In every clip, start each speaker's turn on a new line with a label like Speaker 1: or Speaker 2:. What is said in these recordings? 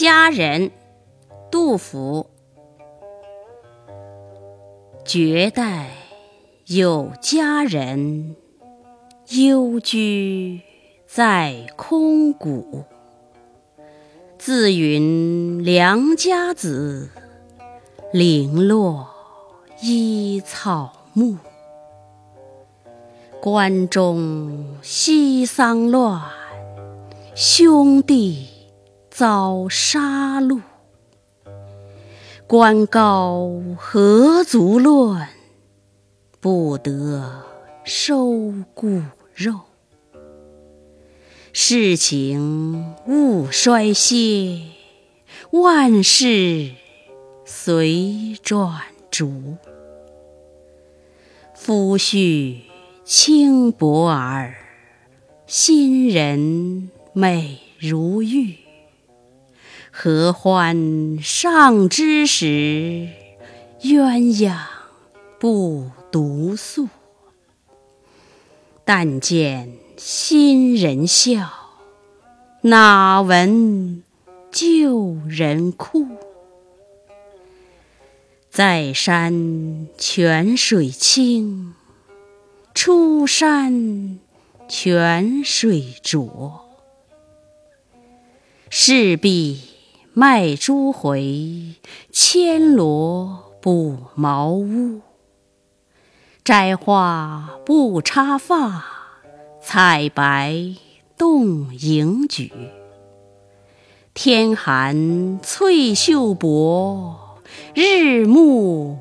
Speaker 1: 佳人，杜甫。绝代有佳人，幽居在空谷。自云良家子，零落依草木。关中西丧乱，兄弟。遭杀戮，官高何足论，不得收骨肉。世情勿衰歇，万事随转逐。夫婿轻薄儿，新人美如玉。合欢尚之时，鸳鸯不独宿。但见新人笑，哪闻旧人哭？在山泉水清，出山泉水浊。势必。卖珠回，牵罗补茅屋。摘花不插发，采白动盈举。天寒翠袖薄，日暮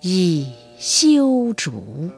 Speaker 1: 倚修竹。